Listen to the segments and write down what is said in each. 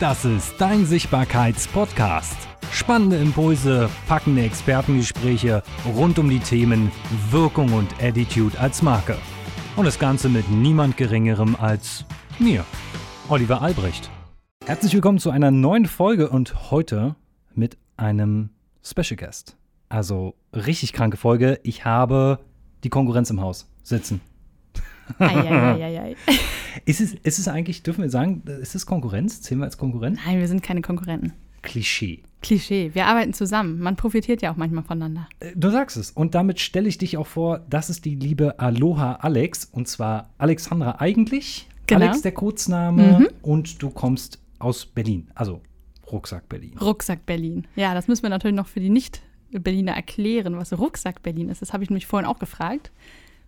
Das ist dein Sichtbarkeits-Podcast. Spannende Impulse, packende Expertengespräche rund um die Themen Wirkung und Attitude als Marke. Und das Ganze mit niemand Geringerem als mir, Oliver Albrecht. Herzlich willkommen zu einer neuen Folge und heute mit einem Special Guest. Also richtig kranke Folge. Ich habe die Konkurrenz im Haus sitzen. Eieieiei. Ist es, ist es eigentlich, dürfen wir sagen, ist es Konkurrenz? Zählen wir als Konkurrent? Nein, wir sind keine Konkurrenten. Klischee. Klischee. Wir arbeiten zusammen. Man profitiert ja auch manchmal voneinander. Äh, Du sagst es. Und damit stelle ich dich auch vor, das ist die liebe Aloha Alex. Und zwar Alexandra eigentlich. Genau. Alex der Kurzname. Mhm. Und du kommst aus Berlin. Also Rucksack Berlin. Rucksack Berlin. Ja, das müssen wir natürlich noch für die Nicht-Berliner erklären, was Rucksack Berlin ist. Das habe ich mich vorhin auch gefragt.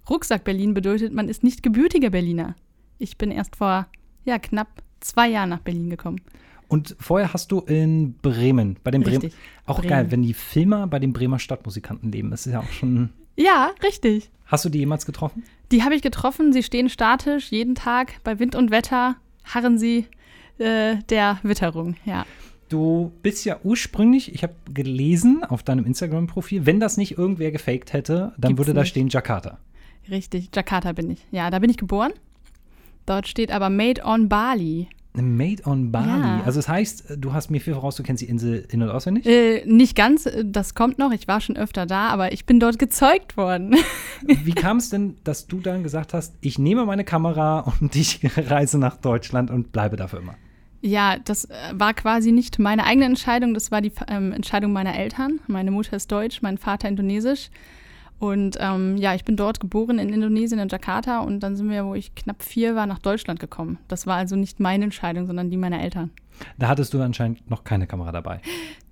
Rucksack Berlin bedeutet, man ist nicht gebürtiger Berliner. Ich bin erst vor ja, knapp zwei Jahren nach Berlin gekommen. Und vorher hast du in Bremen, bei den Bremen. Auch Bremen. geil, wenn die Filmer bei den Bremer Stadtmusikanten leben. Das ist ja auch schon. Ja, richtig. Hast du die jemals getroffen? Die habe ich getroffen. Sie stehen statisch jeden Tag bei Wind und Wetter. Harren sie äh, der Witterung. Ja. Du bist ja ursprünglich, ich habe gelesen auf deinem Instagram-Profil, wenn das nicht irgendwer gefaked hätte, dann Gibt's würde da nicht. stehen Jakarta. Richtig, Jakarta bin ich. Ja, da bin ich geboren. Dort steht aber Made on Bali. Made on Bali. Ja. Also das heißt, du hast mir viel voraus, du kennst die Insel in- und auswendig? Äh, nicht ganz, das kommt noch. Ich war schon öfter da, aber ich bin dort gezeugt worden. Wie kam es denn, dass du dann gesagt hast, ich nehme meine Kamera und ich reise nach Deutschland und bleibe dafür immer? ja, das äh, war quasi nicht meine eigene Entscheidung, das war die ähm, Entscheidung meiner Eltern. Meine Mutter ist deutsch, mein Vater indonesisch. Und ähm, ja, ich bin dort geboren in Indonesien, in Jakarta. Und dann sind wir, wo ich knapp vier war, nach Deutschland gekommen. Das war also nicht meine Entscheidung, sondern die meiner Eltern. Da hattest du anscheinend noch keine Kamera dabei.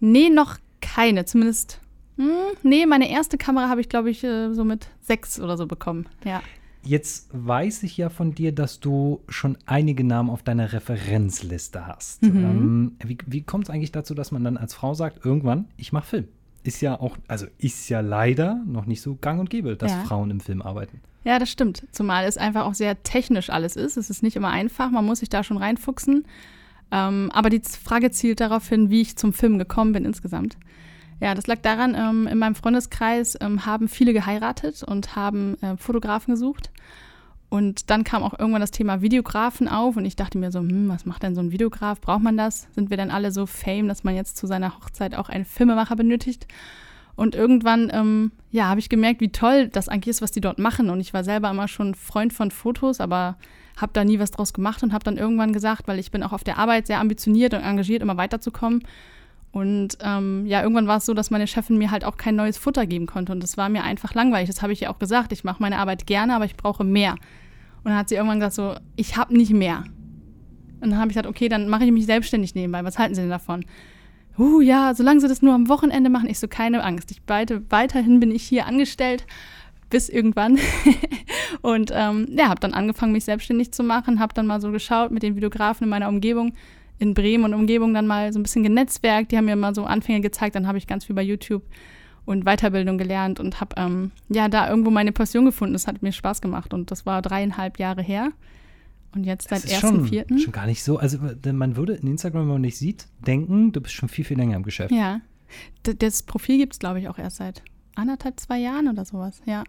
Nee, noch keine. Zumindest. Hm, nee, meine erste Kamera habe ich, glaube ich, äh, so mit sechs oder so bekommen. Ja. Jetzt weiß ich ja von dir, dass du schon einige Namen auf deiner Referenzliste hast. Mhm. Ähm, wie wie kommt es eigentlich dazu, dass man dann als Frau sagt, irgendwann, ich mache Film? Ist ja auch, also ist ja leider noch nicht so gang und gäbe, dass Ja. Frauen im Film arbeiten. Ja, das stimmt. Zumal es einfach auch sehr technisch alles ist. Es ist nicht immer einfach. Man muss sich da schon reinfuchsen. Ähm, aber die Frage zielt darauf hin, wie ich zum Film gekommen bin insgesamt. Ja, das lag daran, ähm, in meinem Freundeskreis ähm, haben viele geheiratet und haben äh, Fotografen gesucht. Und dann kam auch irgendwann das Thema Videografen auf und ich dachte mir so, hm, was macht denn so ein Videograf? Braucht man das? Sind wir denn alle so fame, dass man jetzt zu seiner Hochzeit auch einen Filmemacher benötigt? Und irgendwann, ähm, ja, habe ich gemerkt, wie toll das eigentlich ist, was die dort machen. Und ich war selber immer schon Freund von Fotos, aber habe da nie was draus gemacht und habe dann irgendwann gesagt, weil ich bin auch auf der Arbeit sehr ambitioniert und engagiert, immer weiterzukommen. Und ähm, ja, irgendwann war es so, dass meine Chefin mir halt auch kein neues Futter geben konnte. Und das war mir einfach langweilig. Das habe ich ihr auch gesagt. Ich mache meine Arbeit gerne, aber ich brauche mehr. Und dann hat sie irgendwann gesagt, so, ich habe nicht mehr. Und dann habe ich gesagt, okay, dann mache ich mich selbstständig nebenbei. Was halten Sie denn davon? Uh, ja, solange Sie das nur am Wochenende machen, ich so, keine Angst. Ich beide, weiterhin bin ich hier angestellt, bis irgendwann. und ähm, ja, habe dann angefangen, mich selbstständig zu machen, habe dann mal so geschaut mit den Videografen in meiner Umgebung, in Bremen und Umgebung dann mal so ein bisschen genetzwerkt. Die haben mir mal so Anfänge gezeigt, dann habe ich ganz viel bei YouTube und Weiterbildung gelernt und habe ähm, ja da irgendwo meine Passion gefunden. Das hat mir Spaß gemacht und das war dreieinhalb Jahre her. Und jetzt seit Das ist schon, 1.4. schon gar nicht so. Also denn man würde in Instagram, wenn man dich sieht, denken, du bist schon viel, viel länger im Geschäft. Ja. D das Profil gibt es, glaube ich, auch erst seit anderthalb, zwei Jahren oder sowas. Ja.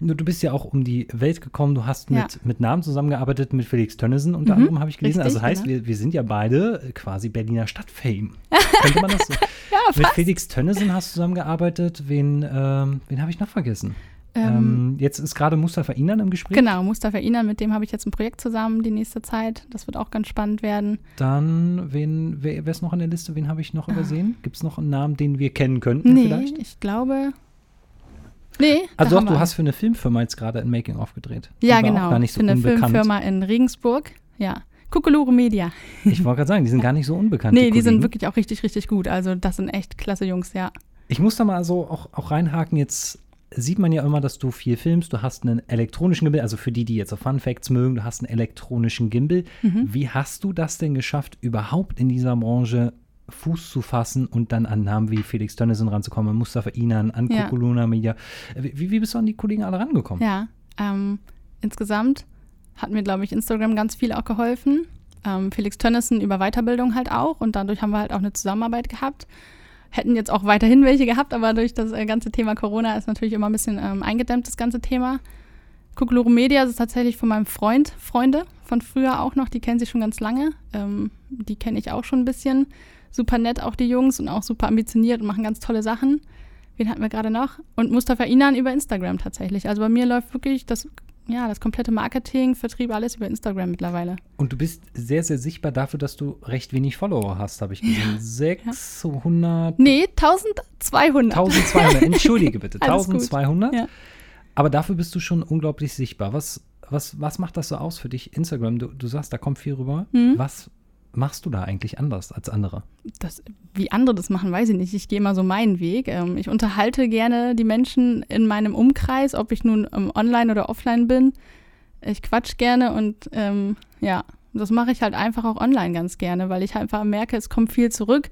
Du bist ja auch um die Welt gekommen, du hast Ja. mit, mit Namen zusammengearbeitet, mit Felix Tönnissen unter Mhm, anderem, habe ich gelesen. richtig, also heißt, genau. wir, wir sind ja beide äh, quasi Berliner Stadtfame. Könnte man das so? Ja, mit fast. Felix Tönnissen hast du zusammengearbeitet. Wen, ähm, wen habe ich noch vergessen? Ähm, Ähm, jetzt ist gerade Mustafa Inan im Gespräch. Genau, Mustafa Inan, mit dem habe ich jetzt ein Projekt zusammen die nächste Zeit. Das wird auch ganz spannend werden. Dann, wen, wer, wer ist noch in der Liste? Wen habe ich noch übersehen? Gibt es noch einen Namen, den wir kennen könnten Nee, vielleicht? ich glaube. Nee. Also doch, du hast für eine Filmfirma jetzt gerade ein Making-of gedreht. Ja, Die genau. Gar nicht so für eine unbekannt. Filmfirma in Regensburg. Ja. Kukulure Media. Ich wollte gerade sagen, die sind gar nicht so unbekannt. Nee, die sind Kollegen. wirklich auch richtig, richtig gut. Also, das sind echt klasse Jungs, ja. Ich muss da mal so auch, auch reinhaken. Jetzt sieht man ja immer, dass du viel filmst. Du hast einen elektronischen Gimbal. Also für die, die jetzt so Fun Facts mögen, du hast einen elektronischen Gimbal. Mhm. Wie hast du das denn geschafft, überhaupt in dieser Branche Fuß zu fassen und dann an Namen wie Felix Tönnissen ranzukommen, an Mustafa Inan, an Ja. Kukuluna Media? Wie, wie bist du an die Kollegen alle rangekommen? Ja. Ähm, insgesamt hat mir, glaube ich, Instagram ganz viel auch geholfen. Ähm, Felix Tönnissen über Weiterbildung halt auch und dadurch haben wir halt auch eine Zusammenarbeit gehabt. Hätten jetzt auch weiterhin welche gehabt, aber durch das äh, ganze Thema Corona ist natürlich immer ein bisschen ähm, eingedämmt, das ganze Thema. Kukuluru Media ist tatsächlich von meinem Freund, Freunde von früher auch noch, die kennen sie schon ganz lange. Ähm, die kenne ich auch schon ein bisschen. Super nett auch die Jungs und auch super ambitioniert und machen ganz tolle Sachen. Wen hatten wir gerade noch? Und Mustafa Inan über Instagram tatsächlich. Also bei mir läuft wirklich das, ja, das komplette Marketing, Vertrieb, alles über Instagram mittlerweile. Und du bist sehr, sehr sichtbar dafür, dass du recht wenig Follower hast, habe ich gesehen. 600. Nee, 1200. 1200, entschuldige bitte. Alles gut. 1200. Ja. Aber dafür bist du schon unglaublich sichtbar. Was, was, was macht das so aus für dich? Instagram, du, du sagst, da kommt viel rüber. Mhm. Was machst du da eigentlich anders als andere? das, wie andere das machen, weiß ich nicht. Ich gehe immer so meinen Weg. Ähm, ich unterhalte gerne die Menschen in meinem Umkreis, ob ich nun ähm, online oder offline bin. Ich quatsch gerne und ähm, ja, das mache ich halt einfach auch online ganz gerne, weil ich einfach merke, es kommt viel zurück.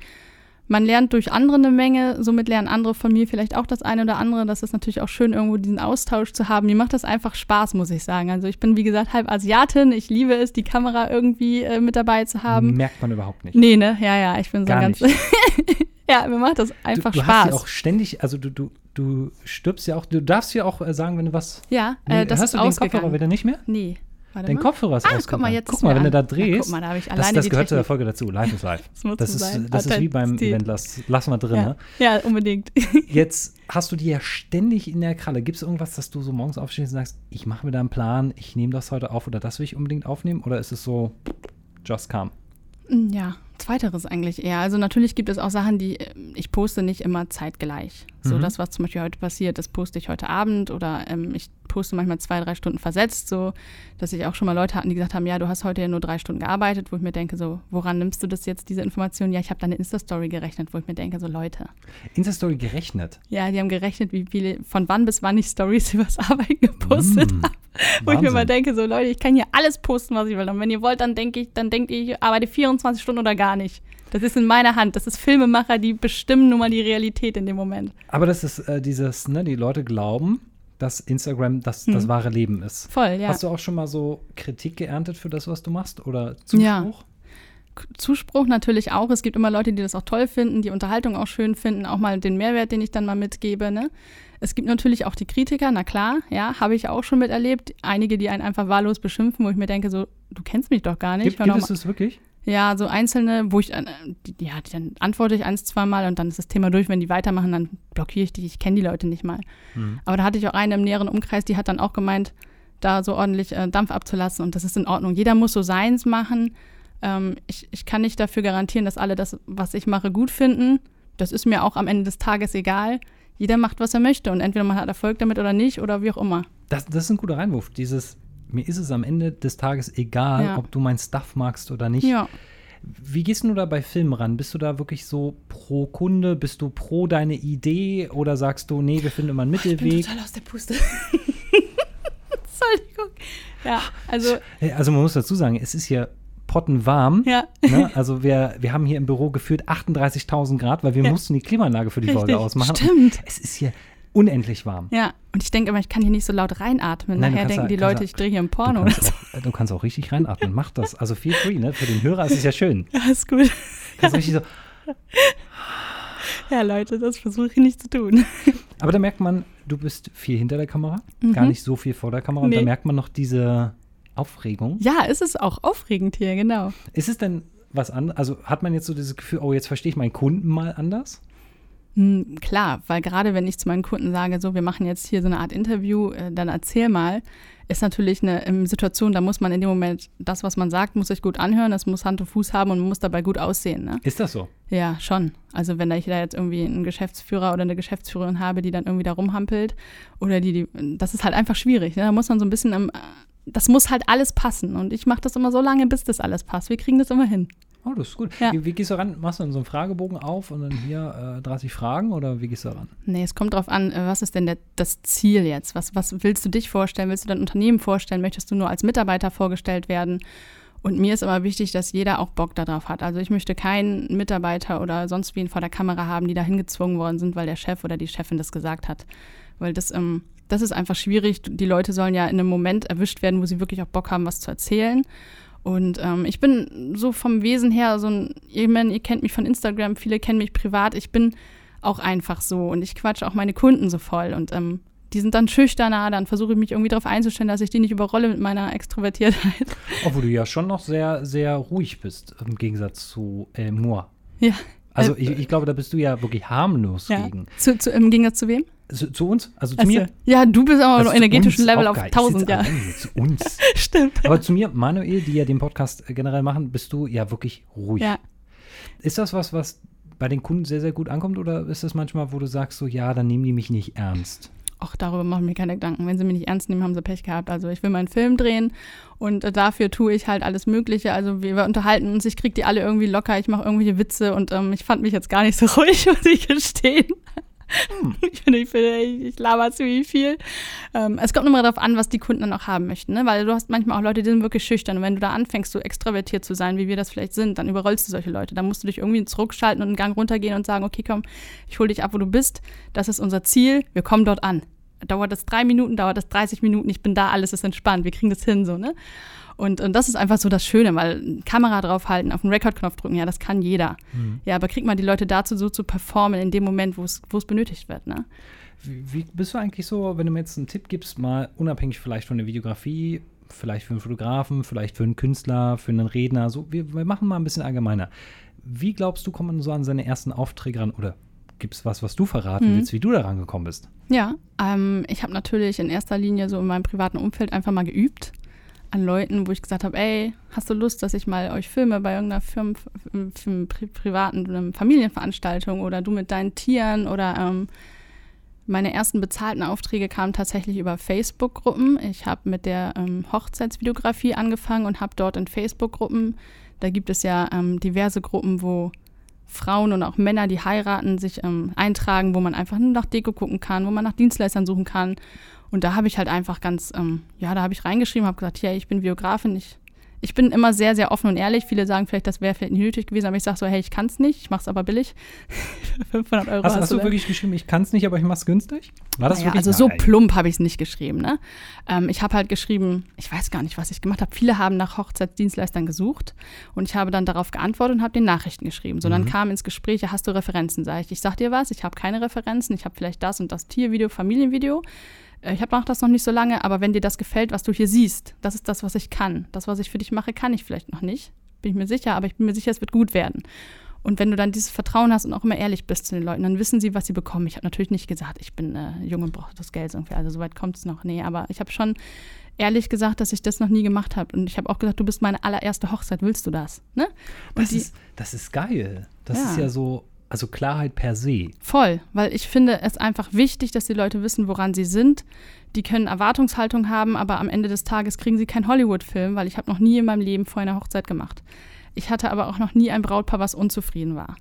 Man lernt durch andere eine Menge, somit lernen andere von mir vielleicht auch das eine oder andere. Das ist natürlich auch schön, irgendwo diesen Austausch zu haben. Mir macht das einfach Spaß, muss ich sagen. Also ich bin, wie gesagt, halb Asiatin. Ich liebe es, die Kamera irgendwie äh, mit dabei zu haben. Merkt man überhaupt nicht. Nee, ne? Ja, ja, ich bin so Gar ganz. nicht. ja, mir macht das einfach du, du Spaß. hast ja auch ständig, also du, du, du stirbst ja auch, du darfst ja auch äh, sagen, wenn du was. ja, Nee, äh, das hast ist du den Kopfhörer ausgegangen. wieder nicht mehr? Nee. Warte Dein mal. Kopfhörer ist Ah, guck mal, jetzt guck mal, wenn du an. da Ja, drehst. guck mal, da habe ich das alleine das die gehört zu der. Folge dazu. Live ist live. Das Das ist, sein. das ist wie beim. Event. Lass, lass mal drin. Ja. Ne? ja, unbedingt. Jetzt hast du die ja ständig in der Kralle. Gibt es irgendwas, dass du so morgens aufstehst und sagst, ich mache mir da einen Plan, ich nehme das heute auf oder das will ich unbedingt aufnehmen? Oder ist es so, just come? Ja, zweiteres eigentlich eher. Also natürlich gibt es auch Sachen, die äh, ich poste nicht immer zeitgleich. So Mhm. das, was zum Beispiel heute passiert, das poste ich heute Abend oder ähm, ich poste manchmal zwei, drei Stunden versetzt, so dass ich auch schon mal Leute hatten, die gesagt haben, ja, du hast heute ja nur drei Stunden gearbeitet, wo ich mir denke, so, woran nimmst du das jetzt, diese Information? Ja, ich habe da eine Insta-Story gerechnet, wo ich mir denke, so Leute. Insta-Story gerechnet. Ja, die haben gerechnet, wie viele, von wann bis wann ich Stories übers Arbeiten gepostet Mm, habe. Wo ich mir mal Wahnsinn. denke, so Leute, ich kann hier alles posten, was ich will. Und wenn ihr wollt, dann denke ich, dann denkt ihr, ich arbeite 24 Stunden oder gar nicht. Das ist in meiner Hand. Das ist Filmemacher, die bestimmen nun mal die Realität in dem Moment. Aber das ist äh, dieses, ne, die Leute glauben, dass Instagram das, das Hm. wahre Leben ist. Voll, ja. Hast du auch schon mal so Kritik geerntet für das, was du machst? Oder Ja. Zuspruch? Zuspruch natürlich auch. Es gibt immer Leute, die das auch toll finden, die Unterhaltung auch schön finden, auch mal den Mehrwert, den ich dann mal mitgebe. Ne? Es gibt natürlich auch die Kritiker, na klar, ja, habe ich auch schon miterlebt. Einige, die einen einfach wahllos beschimpfen, wo ich mir denke, so, du kennst mich doch gar nicht. Gibt, gibt es das wirklich? Ja, so einzelne, wo ich, äh, ja, dann antworte ich eins, zweimal und dann ist das Thema durch. Wenn die weitermachen, dann blockiere ich die. Ich kenne die Leute nicht mal. Mhm. Aber da hatte ich auch eine im näheren Umkreis, die hat dann auch gemeint, da so ordentlich äh, Dampf abzulassen und das ist in Ordnung. Jeder muss so seins machen. Ähm, ich, ich kann nicht dafür garantieren, dass alle das, was ich mache, gut finden. Das ist mir auch am Ende des Tages egal. Jeder macht, was er möchte und entweder man hat Erfolg damit oder nicht oder wie auch immer. Das, das ist ein guter Reinwurf. Dieses, mir ist es am Ende des Tages egal, Ja. ob du mein Stuff magst oder nicht. Ja. Wie gehst du da bei Filmen ran? Bist du da wirklich so pro Kunde? Bist du pro deine Idee? Oder sagst du, nee, wir finden immer einen Mittelweg? aus der Puste. Entschuldigung. Ja, also, Hey, Also man muss dazu sagen, es ist hier pottenwarm. ja. Ne? Also wir, wir haben hier im Büro gefühlt 38.000 Grad, weil wir Ja. mussten die Klimaanlage für die Folge Richtig, ausmachen. stimmt. Es ist hier unendlich warm. Ja, und ich denke immer, ich kann hier nicht so laut reinatmen. Nein, du Nachher denken ja- die Leute, ja- ich drehe hier ein Du Porno oder kannst, auch, du kannst auch richtig reinatmen. Mach das. Also feel free, ne? Für den Hörer ist es ja schön. Ja, ist gut. Kannst richtig so, Ja, Leute, das versuche ich nicht zu tun. aber da merkt man, du bist viel hinter der Kamera, Mhm. gar nicht so viel vor der Kamera. Und da merkt man noch diese Aufregung. Ja, es ist auch aufregend hier, genau. Ist es denn was anderes? Also hat man jetzt so dieses Gefühl, oh, jetzt verstehe ich meinen Kunden mal anders? Hm, klar, weil gerade wenn ich zu meinen Kunden sage, so, wir machen jetzt hier so eine Art Interview, äh, dann erzähl mal, ist natürlich eine ähm, Situation, da muss man in dem Moment, das, was man sagt, muss sich gut anhören, das muss Hand und Fuß haben und man muss dabei gut aussehen. Ne? Ist das so? Ja, schon. Also wenn ich da jetzt irgendwie einen Geschäftsführer oder eine Geschäftsführerin habe, die dann irgendwie da rumhampelt oder die, die das ist halt einfach schwierig. Ne? Da muss man so ein bisschen, am, das muss halt alles passen und ich mache das immer so lange, bis das alles passt. Wir kriegen das immer hin. Oh, das ist gut. Ja. Wie, wie gehst du ran? Machst du dann so einen Fragebogen auf und dann hier äh, 30 Fragen oder wie gehst du ran? Nee, es kommt drauf an, äh, was ist denn der, das Ziel jetzt? Was, was willst du dich vorstellen? Willst du dein Unternehmen vorstellen? Möchtest du nur als Mitarbeiter vorgestellt werden? Und mir ist immer wichtig, dass jeder auch Bock darauf hat. Also ich möchte keinen Mitarbeiter oder sonst wen vor der Kamera haben, die da hingezwungen worden sind, weil der Chef oder die Chefin das gesagt hat. Weil das, ähm, das ist einfach schwierig. Die Leute sollen ja in einem Moment erwischt werden, wo sie wirklich auch Bock haben, was zu erzählen. Und ähm, ich bin so vom Wesen her so ein, ihr, ihr kennt mich von Instagram, viele kennen mich privat. Ich bin auch einfach so und ich quatsche auch meine Kunden so voll. Und ähm, die sind dann schüchterner, dann versuche ich mich irgendwie darauf einzustellen, dass ich die nicht überrolle mit meiner Extrovertiertheit. Obwohl du ja schon noch sehr, sehr ruhig bist, im Gegensatz zu äh, Moa. Ja. Also ich, ich, glaube, da bist du ja wirklich harmlos ja. gegen. Zu, zu, Im Gegensatz zu wem? Zu, zu uns, also zu also, mir. Ja, du bist aber also noch energetischen Level auf 1000, ja. Zu uns. Stimmt. Aber zu mir, Manuel, die ja den Podcast generell machen, bist du ja wirklich ruhig. Ja. Ist das was, was bei den Kunden sehr, sehr gut ankommt oder ist das manchmal, wo du sagst, so ja, dann nehmen die mich nicht ernst? Ach, darüber machen mir keine Gedanken. Wenn sie mich nicht ernst nehmen, haben sie Pech gehabt. Also ich will meinen Film drehen und äh, dafür tue ich halt alles Mögliche. Also wir, wir unterhalten uns, ich kriege die alle irgendwie locker, ich mache irgendwelche Witze und ähm, ich fand mich jetzt gar nicht so ruhig, muss ich gestehen. Hm. Ich finde, ich, finde, ich, laber ziemlich viel. Ähm, es kommt immer darauf an, was die Kunden dann auch haben möchten. Ne? Weil du hast manchmal auch Leute, die sind wirklich schüchtern. Und wenn du da anfängst, so extravertiert zu sein, wie wir das vielleicht sind, dann überrollst du solche Leute. Dann musst du dich irgendwie zurückschalten und einen Gang runtergehen und sagen, okay, komm, ich hole dich ab, wo du bist. Das ist unser Ziel. Wir kommen dort an. Dauert das drei Minuten, dauert das 30 Minuten, ich bin da, alles ist entspannt. Wir kriegen das hin, so, ne? Und, und das ist einfach so das Schöne, weil Kamera draufhalten, auf den Rekordknopf drücken, ja, das kann jeder. Mhm. Ja, aber kriegt man die Leute dazu, so zu performen in dem Moment, wo es benötigt wird, ne? Wie, wie bist du eigentlich so, wenn du mir jetzt einen Tipp gibst, mal unabhängig vielleicht von der Videografie, vielleicht für einen Fotografen, vielleicht für einen Künstler, für einen Redner, so, wir, wir machen mal ein bisschen allgemeiner. Wie glaubst du, kommt man so an seine ersten Aufträge ran oder gibt es was, was du verraten mhm. willst, wie du da rangekommen bist? Ja, ähm, ich habe natürlich in erster Linie so in meinem privaten Umfeld einfach mal geübt an Leuten, wo ich gesagt habe, ey, hast du Lust, dass ich mal euch filme bei irgendeiner Firmen, pri privaten Familienveranstaltung oder du mit deinen Tieren oder ähm, meine ersten bezahlten Aufträge kamen tatsächlich über Facebook-Gruppen. Ich habe mit der ähm, Hochzeitsvideografie angefangen und habe dort in Facebook-Gruppen, da gibt es ja ähm, diverse Gruppen, wo Frauen und auch Männer, die heiraten, sich ähm, eintragen, wo man einfach nur nach Deko gucken kann, wo man nach Dienstleistern suchen kann. Und da habe ich halt einfach ganz, ähm, ja, da habe ich reingeschrieben, habe gesagt, ja, ich bin Biografin, ich ich bin immer sehr, sehr offen und ehrlich. Viele sagen vielleicht, das wäre vielleicht nicht nötig gewesen, aber ich sage so, hey, ich kann es nicht, ich mache es aber billig. 500 Euro. Hast, hast du wirklich geschrieben, ich kann es nicht, aber ich mache es günstig? War das naja, wirklich? Also so plump habe ich es nicht geschrieben. Ne? Ähm, ich habe halt geschrieben, ich weiß gar nicht, was ich gemacht habe. Viele haben nach Hochzeitsdienstleistern gesucht und ich habe dann darauf geantwortet und habe den Nachrichten geschrieben. So, mhm. dann kam ins Gespräch, hast du Referenzen? Sag ich, ich sag dir was, ich habe keine Referenzen, ich habe vielleicht das und das Tiervideo, Familienvideo. Äh, ich mache das noch nicht so lange, aber wenn dir das gefällt, was du hier siehst, das ist das, was ich kann. Das, was ich für dich mache, kann ich vielleicht noch nicht. Bin ich mir sicher, aber ich bin mir sicher, es wird gut werden. Und wenn du dann dieses Vertrauen hast und auch immer ehrlich bist zu den Leuten, dann wissen sie, was sie bekommen. Ich habe natürlich nicht gesagt, ich bin äh, jung und brauche das Geld irgendwie. Also soweit kommt es noch. Nee, aber ich habe schon ehrlich gesagt, dass ich das noch nie gemacht habe. Und ich habe auch gesagt, du bist meine allererste Hochzeit, willst du das? Ne? Das, die, ist, das ist geil. Das ja. ist ja so, also Klarheit per se. Voll, weil ich finde es einfach wichtig, dass die Leute wissen, woran sie sind. Die können Erwartungshaltung haben, aber am Ende des Tages kriegen sie keinen Hollywood-Film, weil ich habe noch nie in meinem Leben vorher eine Hochzeit gemacht. Ich hatte aber auch noch nie ein Brautpaar, was unzufrieden war.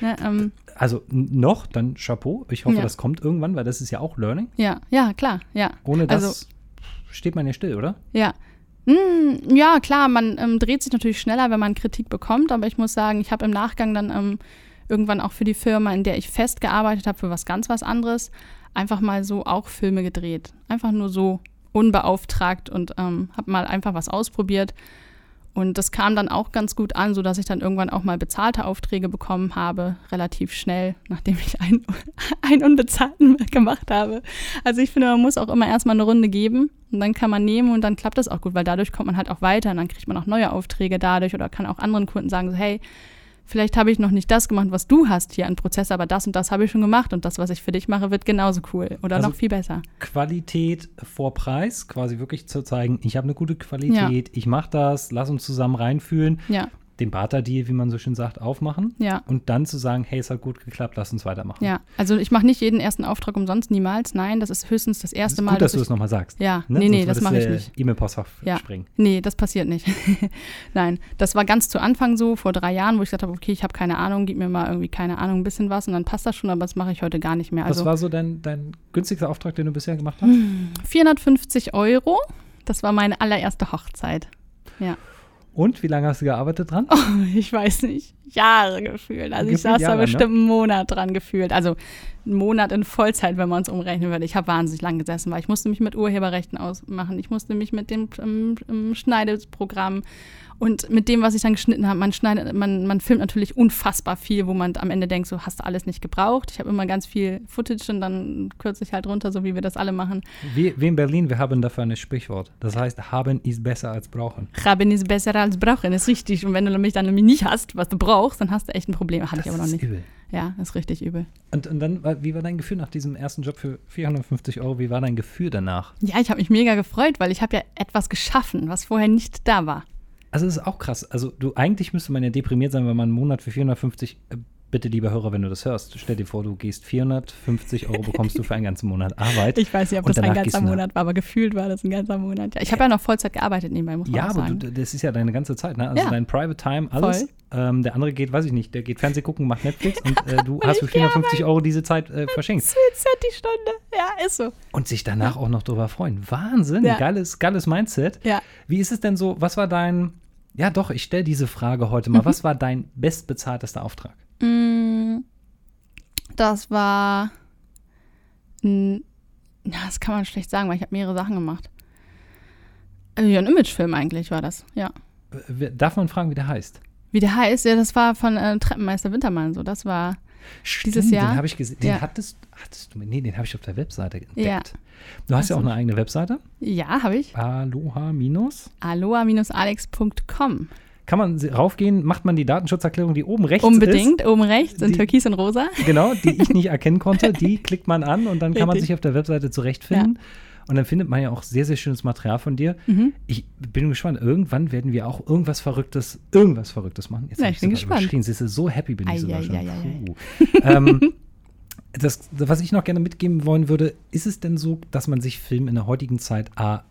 Ja, ähm, also noch, dann Chapeau. Ich hoffe, ja. das kommt irgendwann, weil das ist ja auch Learning. Ja, ja, klar, ja. Ohne das also, steht man ja still, oder? Ja. Hm, ja, klar, man ähm, dreht sich natürlich schneller, wenn man Kritik bekommt, aber ich muss sagen, ich habe im Nachgang dann ähm, irgendwann auch für die Firma, in der ich fest gearbeitet habe, für was ganz was anderes, einfach mal so auch Filme gedreht. Einfach nur so unbeauftragt und ähm, habe mal einfach was ausprobiert. Und das kam dann auch ganz gut an, sodass ich dann irgendwann auch mal bezahlte Aufträge bekommen habe, relativ schnell, nachdem ich einen, einen unbezahlten gemacht habe. Also ich finde, man muss auch immer erstmal eine Runde geben und dann kann man nehmen und dann klappt das auch gut, weil dadurch kommt man halt auch weiter und dann kriegt man auch neue Aufträge dadurch oder kann auch anderen Kunden sagen, so, hey, vielleicht habe ich noch nicht das gemacht, was du hast hier an Prozess, aber das und das habe ich schon gemacht und das, was ich für dich mache, wird genauso cool oder also noch viel besser. Qualität vor Preis, quasi wirklich zu zeigen, ich habe eine gute Qualität, ja. ich mache das, lass uns zusammen reinfühlen. Ja den Barter-Deal, wie man so schön sagt, aufmachen. Ja. Und dann zu sagen, hey, es hat gut geklappt, lass uns weitermachen. Ja, also ich mache nicht jeden ersten Auftrag umsonst, niemals. Nein, das ist höchstens das erste das Mal. Gut, dass, dass du es nochmal sagst. Ja, ne? nee, nee, Sonst das mache ich nicht. E-Mail-Postfach ja. springen. Nee, das passiert nicht. Nein, das war ganz zu Anfang so, vor drei Jahren, wo ich gesagt habe, okay, ich habe keine Ahnung, gib mir mal irgendwie, keine Ahnung, ein bisschen was und dann passt das schon, aber das mache ich heute gar nicht mehr. Also, was war so dein, dein günstigster Auftrag, den du bisher gemacht hast? 450 Euro. Das war meine allererste Hochzeit. Ja. Und wie lange hast du gearbeitet dran? Oh, ich weiß nicht. Jahre gefühlt. Also ich saß Jahre, da bestimmt ne? einen Monat dran gefühlt. Also einen Monat in Vollzeit, wenn man es umrechnen würde. Ich habe wahnsinnig lang gesessen, weil ich musste mich mit Urheberrechten ausmachen. Ich musste mich mit dem um Schneideprogramm Und mit dem, was ich dann geschnitten habe, man schneidet, man, man filmt natürlich unfassbar viel, wo man am Ende denkt, so hast du alles nicht gebraucht. Ich habe immer ganz viel Footage und dann kürze ich halt runter, so wie wir das alle machen. Wie, wie in Berlin, wir haben dafür ein Sprichwort. Das heißt, haben ist besser als brauchen. Haben ist besser als brauchen, ist richtig. Und wenn du mich dann nämlich nicht hast, was du brauchst, dann hast du echt ein Problem. Hatte Das ich aber noch nicht. übel. Ja, ist richtig übel. Und, und dann, wie war dein Gefühl nach diesem ersten Job für 450 Euro? Wie war dein Gefühl danach? Ja, ich habe mich mega gefreut, weil ich habe ja etwas geschaffen, was vorher nicht da war. Also es ist auch krass. Also du eigentlich müsste man ja deprimiert sein, wenn man einen Monat für 450, äh, bitte lieber Hörer, wenn du das hörst, stell dir vor, du gehst 450 Euro bekommst du für einen ganzen Monat Arbeit. Ich weiß nicht, ob das ein ganzer Monat war, aber gefühlt war das ein ganzer Monat. Ja, ich habe ja noch Vollzeit gearbeitet nebenbei, muss man Ja, auch aber sagen. du, das ist ja deine ganze Zeit, ne? Also Ja. dein Private Time, alles. Ähm, der andere geht, weiß ich nicht, der geht Fernseh gucken, macht Netflix und äh, du hast für 450 Euro diese Zeit äh, verschenkt. 10 Cent die Stunde. Ja, ist so. Und sich danach auch noch drüber freuen. Wahnsinn, Ja. geiles, geiles Mindset. Ja. Wie ist es denn so, was war dein, ja doch, ich stelle diese Frage heute mal, was war dein bestbezahltester Auftrag? Mm, Das war. Ja, das kann man schlecht sagen, weil ich habe mehrere Sachen gemacht. Ja, ein Imagefilm eigentlich war das, ja. Darf man fragen, wie der heißt? Wie der heißt, ja, das war von äh, Treppenmeister Wintermann so. Das war, Stimmt, Dieses Jahr? Den habe ich gesehen. Den Ja. hattest, hattest du, nee, den habe ich auf der Webseite entdeckt. Ja. Du hast ja Ach auch so. eine eigene Webseite. ja, habe ich. Aloha minus. aloha-alex.com. Kann man raufgehen, macht man die Datenschutzerklärung, die oben rechts Unbedingt, oben rechts in Die- Türkis und Rosa. ist, genau, die ich nicht erkennen konnte, die klickt man an und dann kann man Richtig. sich auf der Webseite zurechtfinden. Und dann findet man ja auch sehr, sehr schönes Material von dir. Mhm. Ich bin gespannt, irgendwann werden wir auch irgendwas Verrücktes, irgendwas Verrücktes machen. Jetzt Ja, ich bin gespannt. Siehst du, so happy bin ich sogar schon. Eieieiei. Puh. ähm, das, was ich noch gerne mitgeben wollen würde, ist es denn so, dass man sich Film in der heutigen Zeit A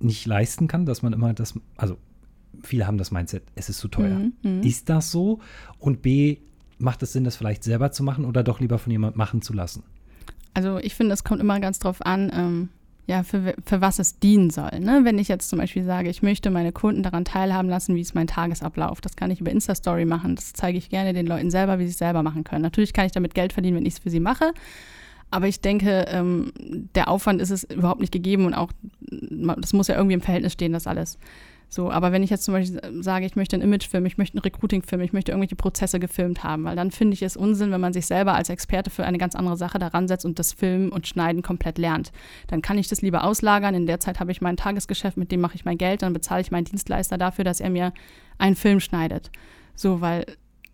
nicht leisten kann, dass man immer das, also viele haben das Mindset, es ist zu teuer. Mhm, mhm. Ist das so? Und B, macht es Sinn, das vielleicht selber zu machen oder doch lieber von jemandem machen zu lassen? Also ich finde, es kommt immer ganz drauf an, ähm, ja, für, für was es dienen soll. Ne? Wenn ich jetzt zum Beispiel sage, ich möchte meine Kunden daran teilhaben lassen, wie ist mein Tagesablauf. Das kann ich über Insta-Story machen. Das zeige ich gerne den Leuten selber, wie sie es selber machen können. Natürlich kann ich damit Geld verdienen, wenn ich es für sie mache. Aber ich denke, ähm, der Aufwand ist es überhaupt nicht gegeben und auch, das muss ja irgendwie im Verhältnis stehen, das alles. So, aber wenn ich jetzt zum Beispiel sage, ich möchte einen Imagefilm, ich möchte einen Recruiting-Film, ich möchte irgendwelche Prozesse gefilmt haben, weil dann finde ich es Unsinn, wenn man sich selber als Experte für eine ganz andere Sache daran setzt und das Filmen und Schneiden komplett lernt. Dann kann ich das lieber auslagern. In der Zeit habe ich mein Tagesgeschäft, mit dem mache ich mein Geld, dann bezahle ich meinen Dienstleister dafür, dass er mir einen Film schneidet. So, weil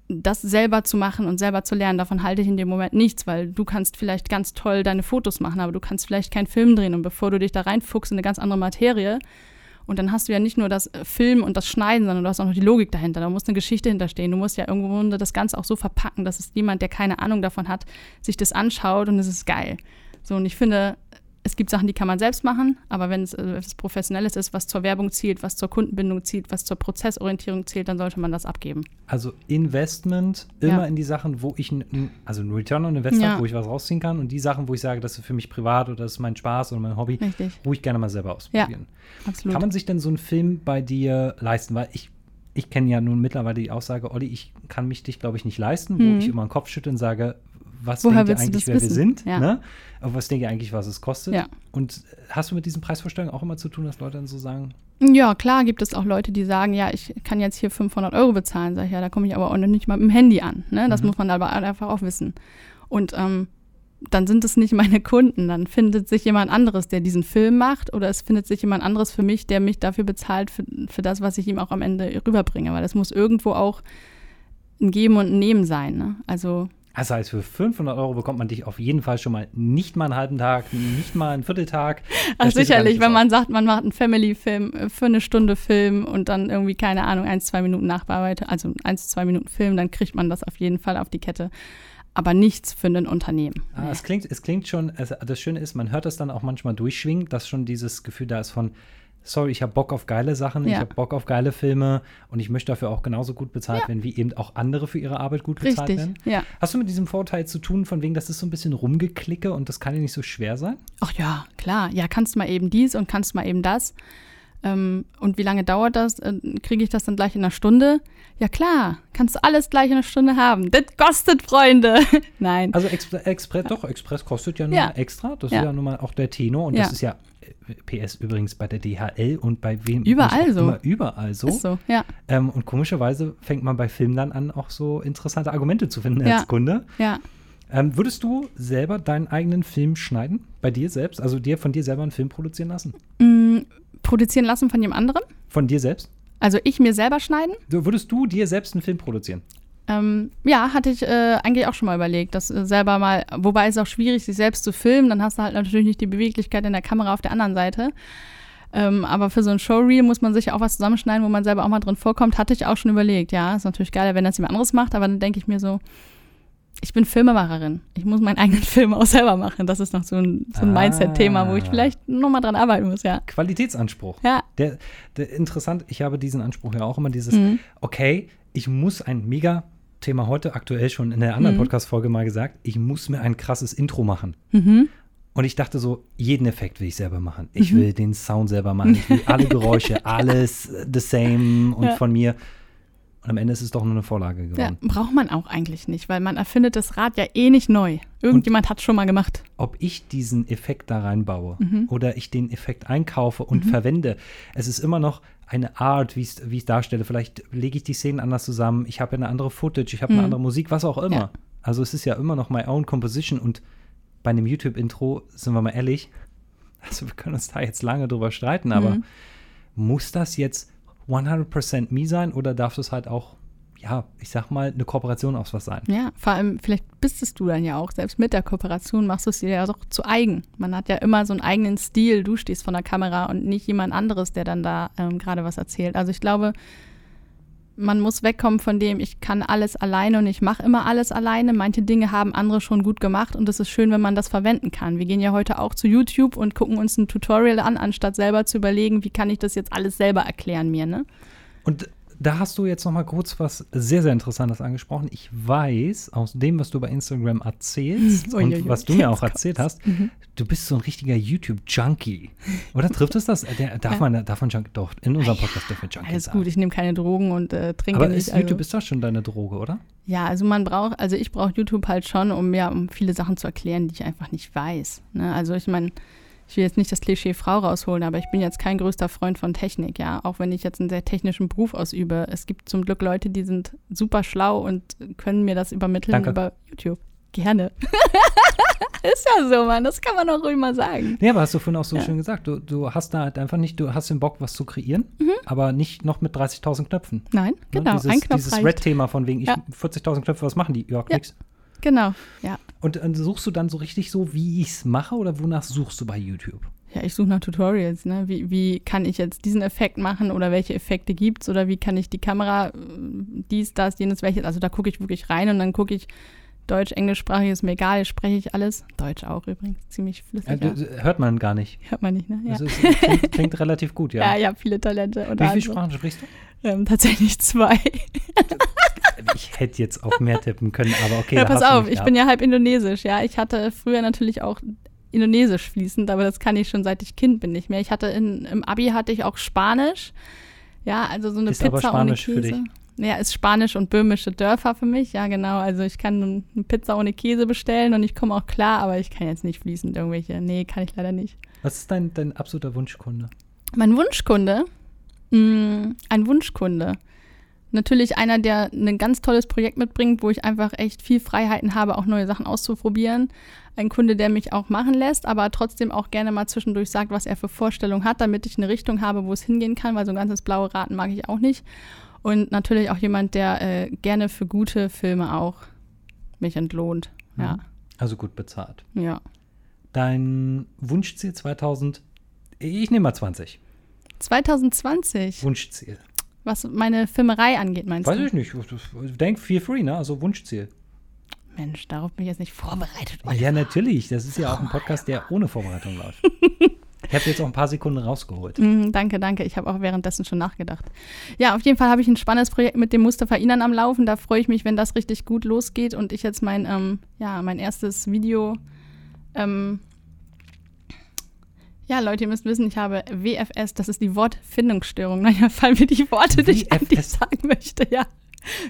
das selber zu machen und selber zu lernen, davon halte ich in dem Moment nichts, weil du kannst vielleicht ganz toll deine Fotos machen, aber du kannst vielleicht keinen Film drehen und bevor du dich da reinfuchst in eine ganz andere Materie, und dann hast du ja nicht nur das äh, Filmen und das Schneiden, sondern du hast auch noch die Logik dahinter. Da muss eine Geschichte hinterstehen. Du musst ja irgendwo das Ganze auch so verpacken, dass es jemand, der keine Ahnung davon hat, sich das anschaut und es ist geil. So, und ich finde, es gibt Sachen, die kann man selbst machen, aber wenn es äh, etwas Professionelles ist, was zur Werbung zielt, was zur Kundenbindung zielt, was zur Prozessorientierung zielt, dann sollte man das abgeben. Also Investment immer Ja. in die Sachen, wo ich, n- also ein Return on Investment, Ja. wo ich was rausziehen kann und die Sachen, wo ich sage, das ist für mich privat oder das ist mein Spaß oder mein Hobby, Richtig. wo ich gerne mal selber ausprobieren. Absolut. Kann man sich denn so einen Film bei dir leisten? Weil ich, ich kenne ja nun mittlerweile die Aussage, Olli, ich kann mich dich, glaube ich, nicht leisten, wo Mhm. ich immer den Kopf schüttle und sage, was Woher denkt ihr eigentlich, das wer wir wissen? sind? Ja. Ne? Aber was denkt ihr eigentlich, was es kostet? Ja. Und hast du mit diesen Preisvorstellungen auch immer zu tun, dass Leute dann so sagen, Ja, klar gibt es auch Leute, die sagen, ja, ich kann jetzt hier 500 Euro bezahlen. Sag ich, ja, da komme ich aber auch noch nicht mal mit dem Handy an. Ne? Das Mhm. muss man aber einfach auch wissen. Und ähm, dann sind es nicht meine Kunden. Dann findet sich jemand anderes, der diesen Film macht, oder es findet sich jemand anderes für mich, der mich dafür bezahlt, für, für das, was ich ihm auch am Ende rüberbringe. Weil es muss irgendwo auch ein Geben und ein Nehmen sein. Ne? Also das heißt, für 500 Euro bekommt man dich auf jeden Fall schon mal nicht mal einen halben Tag, nicht mal einen Vierteltag. Ach, sicherlich, wenn man sagt, man macht einen Family-Film äh, für eine Stunde Film und dann irgendwie, keine Ahnung, eins, zwei Minuten Nachbearbeitet, also eins, zwei Minuten Film, dann kriegt man das auf jeden Fall auf die Kette. Aber nichts für ein Unternehmen. Ah, es, klingt, es klingt schon, es, das Schöne ist, man hört das dann auch manchmal durchschwingen, dass schon dieses Gefühl da ist von, sorry, ich habe Bock auf geile Sachen, ich Ja. habe Bock auf geile Filme und ich möchte dafür auch genauso gut bezahlt werden, wie eben auch andere für ihre Arbeit gut bezahlt Richtig, werden. ja. Hast du mit diesem Vorteil zu tun, von wegen, das ist so ein bisschen rumgeklicke und das kann ja nicht so schwer sein? Ach ja, klar. Ja, kannst mal eben dies und kannst mal eben das. Ähm, und wie lange dauert das? Äh, Kriege ich das dann gleich in einer Stunde? Ja, klar. Kannst du alles gleich in einer Stunde haben. Das kostet, Freunde. Nein. Also Expre Express, doch, Express kostet ja nur Ja. extra, das Ja. ist ja nun mal auch der Tenor und Ja. das ist ja, PS übrigens bei der DHL und bei wem? Überall so. Immer überall so. Ist so, ja. Ähm, und komischerweise fängt man bei Filmen dann an, auch so interessante Argumente zu finden Ja. als Kunde. Ja. Ähm, würdest du selber deinen eigenen Film schneiden? Bei dir selbst? Also dir von dir selber einen Film produzieren lassen? Mm, produzieren lassen von jemand anderem? Von dir selbst? Also ich mir selber schneiden? So, würdest du dir selbst einen Film produzieren? Ähm, ja, hatte ich äh, eigentlich auch schon mal überlegt, das äh, selber mal, wobei es auch schwierig, sich selbst zu filmen, dann hast du halt natürlich nicht die Beweglichkeit in der Kamera auf der anderen Seite. Ähm, aber für so ein Showreel muss man sich ja auch was zusammenschneiden, wo man selber auch mal drin vorkommt, hatte ich auch schon überlegt. Ja, ist natürlich geiler, wenn das jemand anderes macht, aber dann denke ich mir so, ich bin Filmemacherin. Ich muss meinen eigenen Film auch selber machen. Das ist noch so ein, so ein Ah. Mindset-Thema, wo ich vielleicht nochmal dran arbeiten muss, ja. Qualitätsanspruch. Ja. Der, der interessant, ich habe diesen Anspruch ja auch immer, dieses, Mhm. okay, ich muss ein mega Thema heute aktuell schon in der anderen Mhm. Podcast-Folge mal gesagt, ich muss mir ein krasses Intro machen. Mhm. Und ich dachte so, jeden Effekt will ich selber machen. Ich will den Sound selber machen. Ich will alle Geräusche, alles äh, the same und Ja. von mir. Und am Ende ist es doch nur eine Vorlage Ja, geworden. braucht man auch eigentlich nicht, weil man erfindet das Rad ja eh nicht neu. Irgendjemand hat schon mal gemacht. Ob ich diesen Effekt da reinbaue Mhm. oder ich den Effekt einkaufe und verwende, es ist immer noch eine Art, wie ich es darstelle. Vielleicht lege ich die Szenen anders zusammen. Ich habe eine andere Footage, ich habe eine Mhm. andere Musik, was auch immer. Ja. Also es ist ja immer noch my own composition und bei einem YouTube-Intro, sind wir mal ehrlich, also wir können uns da jetzt lange drüber streiten, aber Mhm. muss das jetzt 100% me sein oder darf das halt auch, ja, ich sag mal, eine Kooperation aus was sein? Ja, vor allem, vielleicht bist es du dann ja auch. Selbst mit der Kooperation machst du es dir ja doch zu eigen. Man hat ja immer so einen eigenen Stil. Du stehst vor der Kamera und nicht jemand anderes, der dann da ähm, gerade was erzählt. Also ich glaube, man muss wegkommen von dem, ich kann alles alleine und ich mache immer alles alleine. Manche Dinge haben andere schon gut gemacht und es ist schön, wenn man das verwenden kann. Wir gehen ja heute auch zu YouTube und gucken uns ein Tutorial an, anstatt selber zu überlegen, wie kann ich das jetzt alles selber erklären mir, ne? Und da hast du jetzt noch mal kurz was sehr, sehr Interessantes angesprochen. Ich weiß aus dem, was du bei Instagram erzählst und Uiuiui, was du mir auch erzählt hast, du bist so ein richtiger YouTube-Junkie. Oder trifft es das? Der, darf, Ja. man, darf man Junkie? Doch, in unserem Podcast dürfen wir Junkie Alles sagen. gut, ich nehme keine Drogen und äh, trinke Aber nicht. ist, also- YouTube ist doch schon deine Droge, oder? Ja, also man braucht, also ich brauche YouTube halt schon, um mir um viele Sachen zu erklären, die ich einfach nicht weiß. Ne? Also ich meine, ich will jetzt nicht das Klischee Frau rausholen, aber ich bin jetzt kein größter Freund von Technik, ja. Auch wenn ich jetzt einen sehr technischen Beruf ausübe. Es gibt zum Glück Leute, die sind super schlau und können mir das übermitteln Danke. über YouTube. Gerne. Ist ja so, Mann. Das kann man auch ruhig mal sagen. Nee, aber hast du vorhin auch so Ja. schön gesagt. Du, du hast da halt einfach nicht, du hast den Bock, was zu kreieren, aber nicht noch mit 30.000 Knöpfen. Nein, Ne? genau. Dieses, ein Knopf dieses. Red-Thema von wegen, ich Ja. 40.000 Knöpfe, was machen die? Ja, Ja. nix. Genau, ja. Und äh, suchst du dann so richtig so, wie ich es mache oder wonach suchst du bei YouTube? Ja, ich suche nach Tutorials, ne? Wie, wie kann ich jetzt diesen Effekt machen oder welche Effekte gibt's oder wie kann ich die Kamera, äh, dies, das, jenes, welches, also da gucke ich wirklich rein und dann gucke ich Deutsch, Englischsprachig ist mir egal, spreche ich alles. Deutsch auch übrigens, ziemlich flüssig. Ja, du- hört man gar nicht. Hört man nicht, ne? Ja. Ist, klingt, klingt relativ gut, ja. ja, ja, viele Talente. Wie viele anderem. Sprachen sprichst du? Ähm, tatsächlich zwei. Ich hätte jetzt auch mehr tippen können, aber okay. ja, pass auf, ich bin ja halb indonesisch, ja. Ich hatte früher natürlich auch Indonesisch fließend, aber das kann ich schon seit ich Kind bin nicht mehr. Ich hatte in, im Abi hatte ich auch Spanisch. Ja, also so eine Ist Pizza aber Spanisch ohne für Käse. Ja, ist Spanisch und böhmische Dörfer für mich, ja genau. Also ich kann eine Pizza ohne Käse bestellen und ich komme auch klar, aber ich kann jetzt nicht fließend irgendwelche. Nee, kann ich leider nicht. Was ist dein, dein absoluter Wunschkunde? Mein Wunschkunde, mh, ein Wunschkunde. Natürlich einer, der ein ganz tolles Projekt mitbringt, wo ich einfach echt viel Freiheiten habe, auch neue Sachen auszuprobieren. Ein Kunde, der mich auch machen lässt, aber trotzdem auch gerne mal zwischendurch sagt, was er für Vorstellungen hat, damit ich eine Richtung habe, wo es hingehen kann, weil so ein ganzes blaue Raten mag ich auch nicht. Und natürlich auch jemand, der äh, gerne für gute Filme auch mich entlohnt. Ja, Also gut bezahlt. ja. Dein Wunschziel 2000, ich nehme mal 20. 2020, Wunschziel. Was meine Filmerei angeht, meinst Weiß du? ich nicht. Denk feel free, ne? Also Wunschziel. Mensch, darauf bin ich jetzt nicht vorbereitet. Ja, natürlich. Das ist ja auch ein Podcast, der ohne Vorbereitung läuft. Ich habe jetzt auch ein paar Sekunden rausgeholt. Mm, danke, danke. Ich habe auch währenddessen schon nachgedacht. Ja, auf jeden Fall habe ich ein spannendes Projekt mit dem Mustafa Inan am Laufen. Da freue ich mich, wenn das richtig gut losgeht und ich jetzt mein, ähm, ja, mein erstes Video. Ähm, ja, Leute, ihr müsst wissen, ich habe WFS, das ist die Wortfindungsstörung. Naja, fallen mir die Worte, die ich eigentlich WFS? sagen möchte, ja.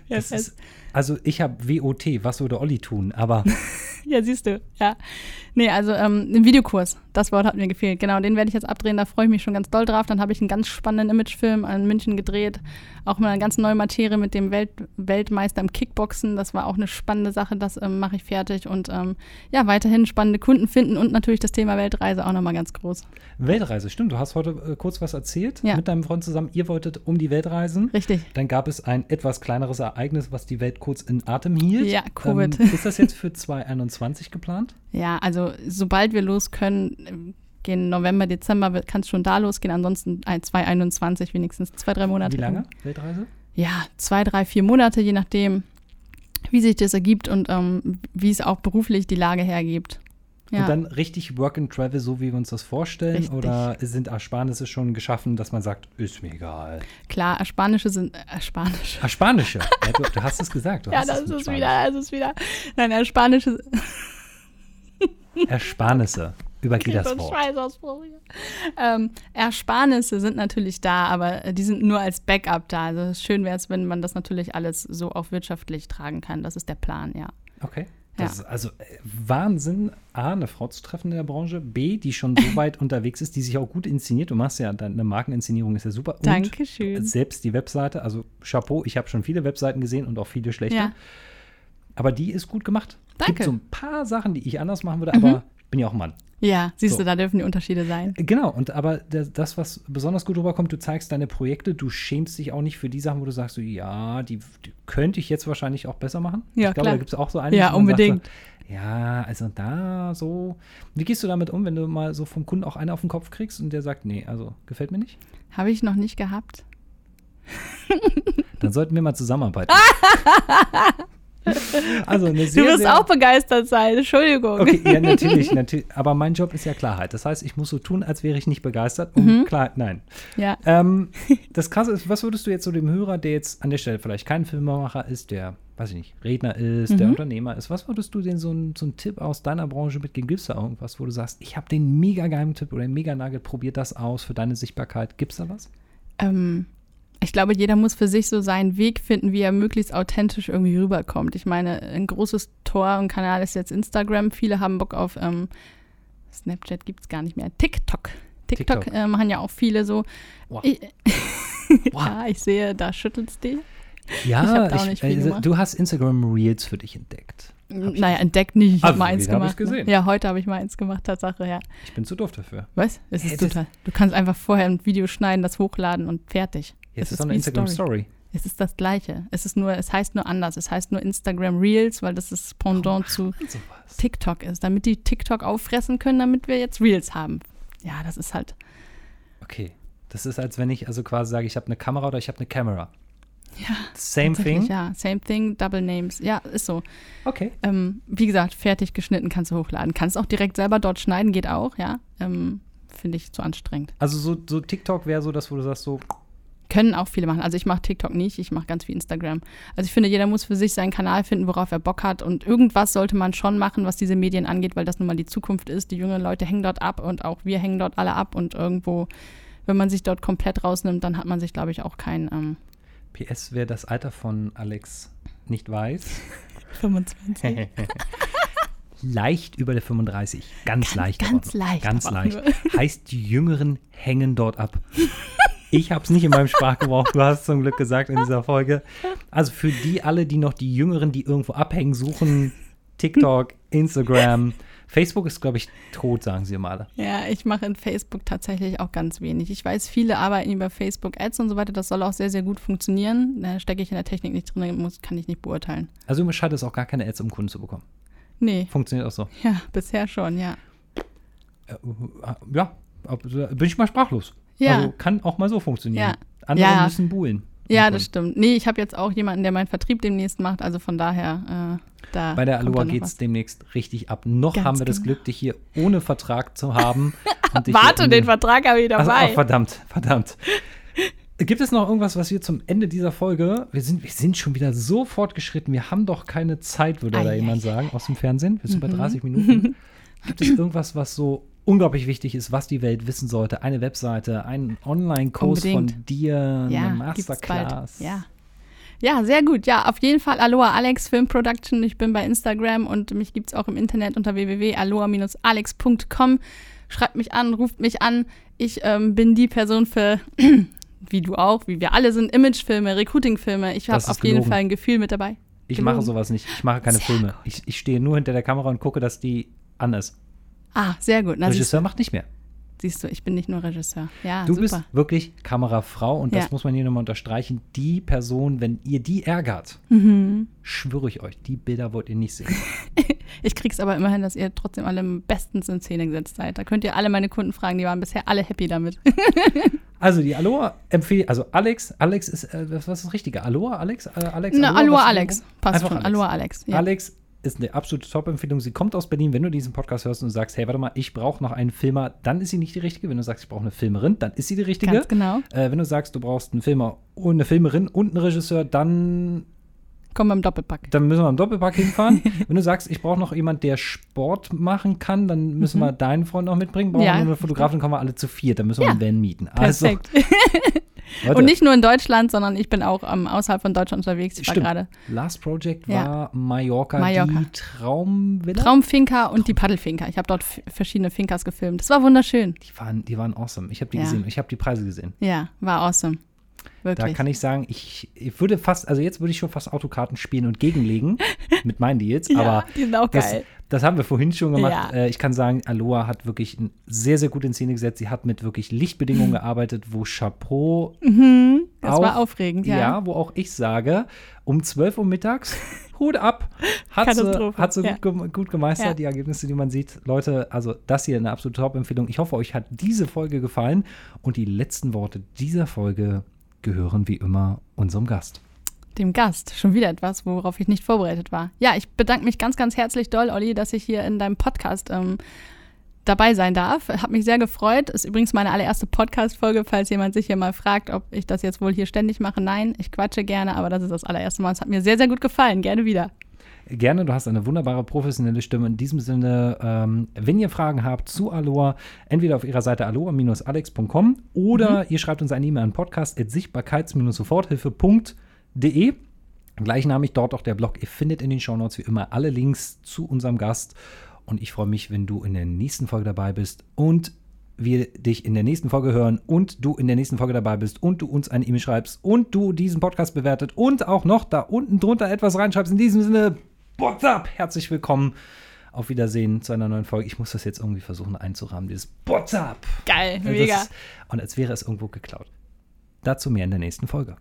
Ist, also ich habe WOT, was würde Olli tun? Aber ja, siehst du, ja. Nee, also ähm, ein Videokurs, das Wort hat mir gefehlt. Genau, den werde ich jetzt abdrehen, da freue ich mich schon ganz doll drauf. Dann habe ich einen ganz spannenden Imagefilm in München gedreht, auch mal eine ganz neue Materie mit dem Welt Weltmeister im Kickboxen. Das war auch eine spannende Sache, das ähm, mache ich fertig. Und ähm, ja, weiterhin spannende Kunden finden und natürlich das Thema Weltreise auch nochmal ganz groß. Weltreise, stimmt. Du hast heute äh, kurz was erzählt Ja. mit deinem Freund zusammen. Ihr wolltet um die Welt reisen. Richtig. Dann gab es ein etwas kleineres Ereignis, was die Welt kurz in Atem hielt. Ja, Covid. Ähm, ist das jetzt für 2021 geplant? Ja, also sobald wir los können, gehen November, Dezember, kann es schon da losgehen. Ansonsten ein- 2021 wenigstens zwei, drei Monate. Wie lange? Weltreise? Ja, zwei, drei, vier Monate, je nachdem, wie sich das ergibt und ähm, wie es auch beruflich die Lage hergibt. Ja. Und dann richtig Work and Travel, so wie wir uns das vorstellen? Richtig. Oder sind Ersparnisse schon geschaffen, dass man sagt, ist mir egal? Klar, Ersparnische sind äh, Ersparnische. Ersparnische. ja, du, du hast es gesagt. Ja, das ist wieder, das ist wieder. Nein, Ersparnische. Ersparnisse. Übergeh das Wort. Ähm, Ersparnisse sind natürlich da, aber die sind nur als Backup da. Also schön wäre es, wenn man das natürlich alles so auch wirtschaftlich tragen kann. Das ist der Plan, ja. Okay. Das ist also äh, Wahnsinn, A, eine Frau zu treffen in der Branche, B, die schon so weit unterwegs ist, die sich auch gut inszeniert. Du machst ja, deine Markeninszenierung ist ja super. Und Dankeschön. selbst die Webseite, also Chapeau, ich habe schon viele Webseiten gesehen und auch viele schlechte. Ja. Aber die ist gut gemacht. Danke. Mhm. Gibt so ein paar Sachen, die ich anders machen würde, aber ich bin ja auch Mann. Ja, siehst So. du, da dürfen die Unterschiede sein. Genau, und aber das, was besonders gut rüberkommt, du zeigst deine Projekte, du schämst dich auch nicht für die Sachen, wo du sagst, so, ja, die, die könnte ich jetzt wahrscheinlich auch besser machen. Ja, ich glaube, klar. da gibt es auch so einige. Ja, sagt unbedingt. So, ja, also da so. Wie gehst du damit um, wenn du mal so vom Kunden auch einen auf den Kopf kriegst und der sagt, nee, also gefällt mir nicht? Habe ich noch nicht gehabt. Dann sollten wir mal zusammenarbeiten. also eine Du sehr, wirst sehr, auch begeistert sein, Entschuldigung. Okay, ja, natürlich, natürlich. Aber mein Job ist ja Klarheit. Das heißt, ich muss so tun, als wäre ich nicht begeistert. Um Klarheit, nein. Ja. Ähm, das Krasse ist, was würdest du jetzt so dem Hörer, der jetzt an der Stelle vielleicht kein Filmemacher ist, der, weiß ich nicht, Redner ist, der Unternehmer ist, was würdest du denn so, ein, so einen Tipp aus deiner Branche mitgeben? Gibt es da irgendwas, wo du sagst, ich habe den mega geheimen Tipp oder den mega Nugget, probier das aus für deine Sichtbarkeit? Gibt es da was? Ähm, ich glaube, jeder muss für sich so seinen Weg finden, wie er möglichst authentisch irgendwie rüberkommt. Ich meine, ein großes Tor und Kanal ist jetzt Instagram. Viele haben Bock auf ähm, Snapchat gibt es gar nicht mehr. TikTok. TikTok, TikTok. Äh, machen ja auch viele so. Wow. Ich, Wow. ja, ich sehe, da schüttelst du. Ja, Ich nicht viel also, du hast Instagram Reels für dich entdeckt. Naja, entdeckt nicht. Ich habe mal eins gemacht. ich gesehen. Ne? Ja, heute habe ich mal eins gemacht, Tatsache, ja. Ich bin zu doof dafür. Was? Es ist das- total. Du kannst einfach vorher ein Video schneiden, das hochladen und fertig. Jetzt Es ist doch eine wie Instagram Story. Es ist das Gleiche. Es ist nur, es heißt nur anders. Es heißt nur Instagram Reels, weil das das Pendant zu Sowas. TikTok ist, damit die TikTok auffressen können, damit wir jetzt Reels haben. Ja, das ist halt. Okay. Das ist, als wenn ich also quasi sage, ich habe eine Kamera oder ich habe eine Kamera. Ja. Same thing. Ja, same thing, double names. Ja, ist so. Okay. Ähm, wie gesagt, fertig geschnitten kannst du hochladen. Kannst auch direkt selber dort schneiden, geht auch, ja. Ähm, Finde ich zu anstrengend. Also so, so TikTok wäre so das, wo du sagst, so, Können auch viele machen. Also ich mache TikTok nicht, ich mache ganz viel Instagram. Also ich finde, jeder muss für sich seinen Kanal finden, worauf er Bock hat. Und irgendwas sollte man schon machen, was diese Medien angeht, weil das nun mal die Zukunft ist. Die jungen Leute hängen dort ab und auch wir hängen dort alle ab. Und irgendwo, wenn man sich dort komplett rausnimmt, dann hat man sich, glaube ich, auch kein ähm, PS, wer das Alter von Alex nicht weiß, 25. leicht über der 35. Ganz, leicht. ganz leicht, Ganz aber auch leicht. Heißt, die Jüngeren hängen dort ab. Ich habe es nicht in meinem Sprachgebrauch, du hast es zum Glück gesagt in dieser Folge. Also für die alle, die noch die Jüngeren, die irgendwo abhängen, suchen, TikTok, Instagram, Facebook ist, glaube ich, tot, sagen sie immer alle. Ja, ich mache in Facebook tatsächlich auch ganz wenig. Ich weiß, viele arbeiten über Facebook Ads und so weiter. Das soll auch sehr, sehr gut funktionieren. Da stecke ich in der Technik nicht drin, muss, kann ich nicht beurteilen. Also du schaltest auch gar keine Ads, um Kunden zu bekommen. Nee, Funktioniert auch so. ja, bisher schon, ja. Äh, Ja, ab- bin ich mal sprachlos. Ja. Also kann auch mal so funktionieren. Ja. Andere Ja. müssen buhlen. Ja, das stimmt. Nee, ich habe jetzt auch jemanden, der meinen Vertrieb demnächst macht. Also von daher, äh, da. Bei der Aloha geht es demnächst richtig ab. Noch Ganz haben wir das genau. Glück, dich hier ohne Vertrag zu haben. Warte, den Vertrag habe ich also, dabei. oh, verdammt, verdammt. Gibt es noch irgendwas, was wir zum Ende dieser Folge, wir sind, wir sind schon wieder so fortgeschritten, wir haben doch keine Zeit, würde da Ei, jemand ei, Mhm. sagen, aus dem Fernsehen. Wir sind bei 30 Minuten. Gibt es irgendwas, was so unglaublich wichtig ist, was die Welt wissen sollte? Eine Webseite, ein Online-Kurs von dir, ja, eine. Masterclass? Ja. Ja, sehr gut. Ja, auf jeden Fall Aloha Alex Film Production. Ich bin bei Instagram und mich gibt es auch im Internet unter www.aloha-alex.com. Schreibt mich an, ruft mich an. Ich ähm, bin die Person für, wie du auch, wie wir alle sind, Imagefilme, Recruitingfilme. Ich habe auf jeden gelogen. Fall ein Gefühl mit dabei. Ich Gelogen. mache sowas nicht. Ich mache keine Sehr Filme. Ich, ich stehe nur hinter der Kamera und gucke, dass die an ist. Ah, sehr gut. Na, Regisseur macht nicht mehr. siehst du, ich bin nicht nur Regisseur. Ja, Du super. bist wirklich Kamerafrau und das Ja. muss man hier nochmal unterstreichen. Die Person, wenn ihr die ärgert, Mhm. schwöre ich euch, die Bilder wollt ihr nicht sehen. Ich krieg's aber immerhin, dass ihr trotzdem alle bestens in Szene gesetzt seid. Da könnt ihr alle meine Kunden fragen, die waren bisher alle happy damit. Also die Aloha empfehle, also Alex, Alex ist, äh, was ist das Richtige? Aloha, Alex? Äh, Alex Aloha was- Alex. Passt Einfach schon. Alex. Aloha Alex. Ja. Alex ist eine absolute Top-Empfehlung. Sie kommt aus Berlin. Wenn du diesen Podcast hörst und sagst, hey, warte mal, ich brauche noch einen Filmer, dann ist sie nicht die richtige. Wenn du sagst, ich brauche eine Filmerin, dann ist sie die richtige. Ganz genau. Äh, wenn du sagst, du brauchst einen Filmer und eine Filmerin und einen Regisseur, dann, Komm beim Doppelpack. dann müssen wir am Doppelpack hinfahren. wenn du sagst, ich brauche noch jemand, der Sport machen kann, dann müssen wir deinen Freund noch mitbringen. Brauchen Mhm. Ja. wir eine Fotografin, kommen wir alle zu viert. Dann müssen wir Ja. einen Van mieten. Perfekt. Also, Leute, Und nicht nur in Deutschland, sondern ich bin auch ähm, außerhalb von Deutschland unterwegs. Ich war gerade Last Project Ja. war Mallorca, Mallorca. die Traumvilla. Traumfinker und die Paddelfinker. Ich habe dort verschiedene Finkers gefilmt. Das war wunderschön. Die waren, die waren awesome. Ich habe die Ja. gesehen. Ich habe die Preise gesehen. Ja, war awesome. Da Wirklich. kann ich sagen, ich, ich würde fast, also jetzt würde ich schon fast Autokarten spielen und gegenlegen mit meinen Deals, ja, aber auch das, geil. das haben wir vorhin schon gemacht. Ja. Äh, ich kann sagen, Aloha hat wirklich sehr, sehr gut in Szene gesetzt. Sie hat mit wirklich Lichtbedingungen gearbeitet, wo Chapeau, Mhm, das war auch- aufregend, ja. ja. wo auch ich sage, um 12 Uhr mittags, Hut ab, hat sie, hat sie ja. gut, gut gemeistert, Ja. die Ergebnisse, die man sieht. Leute, also das hier eine absolute Top-Empfehlung. Ich hoffe, euch hat diese Folge gefallen und die letzten Worte dieser Folge gehören wie immer unserem Gast. Dem Gast. Schon wieder etwas, worauf ich nicht vorbereitet war. Ja, ich bedanke mich ganz, ganz herzlich doll, Olli, dass ich hier in deinem Podcast ähm, dabei sein darf. Hat mich sehr gefreut. Ist übrigens meine allererste Podcast-Folge, falls jemand sich hier mal fragt, ob ich das jetzt wohl hier ständig mache. Nein, ich quatsche gerne, aber das ist das allererste Mal. Es hat mir sehr, sehr gut gefallen. Gerne wieder. Gerne, du hast eine wunderbare professionelle Stimme. In diesem Sinne, ähm, wenn ihr Fragen habt zu Aloha, entweder auf ihrer Seite aloha-alex.com oder ihr schreibt uns eine E-Mail an podcast.sichtbarkeits-soforthilfe.de. Gleichnamig dort auch der Blog. Ihr findet in den Shownotes wie immer alle Links zu unserem Gast. Und ich freue mich, wenn du in der nächsten Folge dabei bist und wir dich in der nächsten Folge hören und du in der nächsten Folge dabei bist und du uns eine E-Mail schreibst und du diesen Podcast bewertet und auch noch da unten drunter etwas reinschreibst. In diesem Sinne, what's up? Herzlich willkommen. Auf Wiedersehen zu einer neuen Folge. Ich muss das jetzt irgendwie versuchen einzurahmen, dieses What's up? Geil, Das mega. ist- Und als wäre es irgendwo geklaut. Dazu mehr in der nächsten Folge.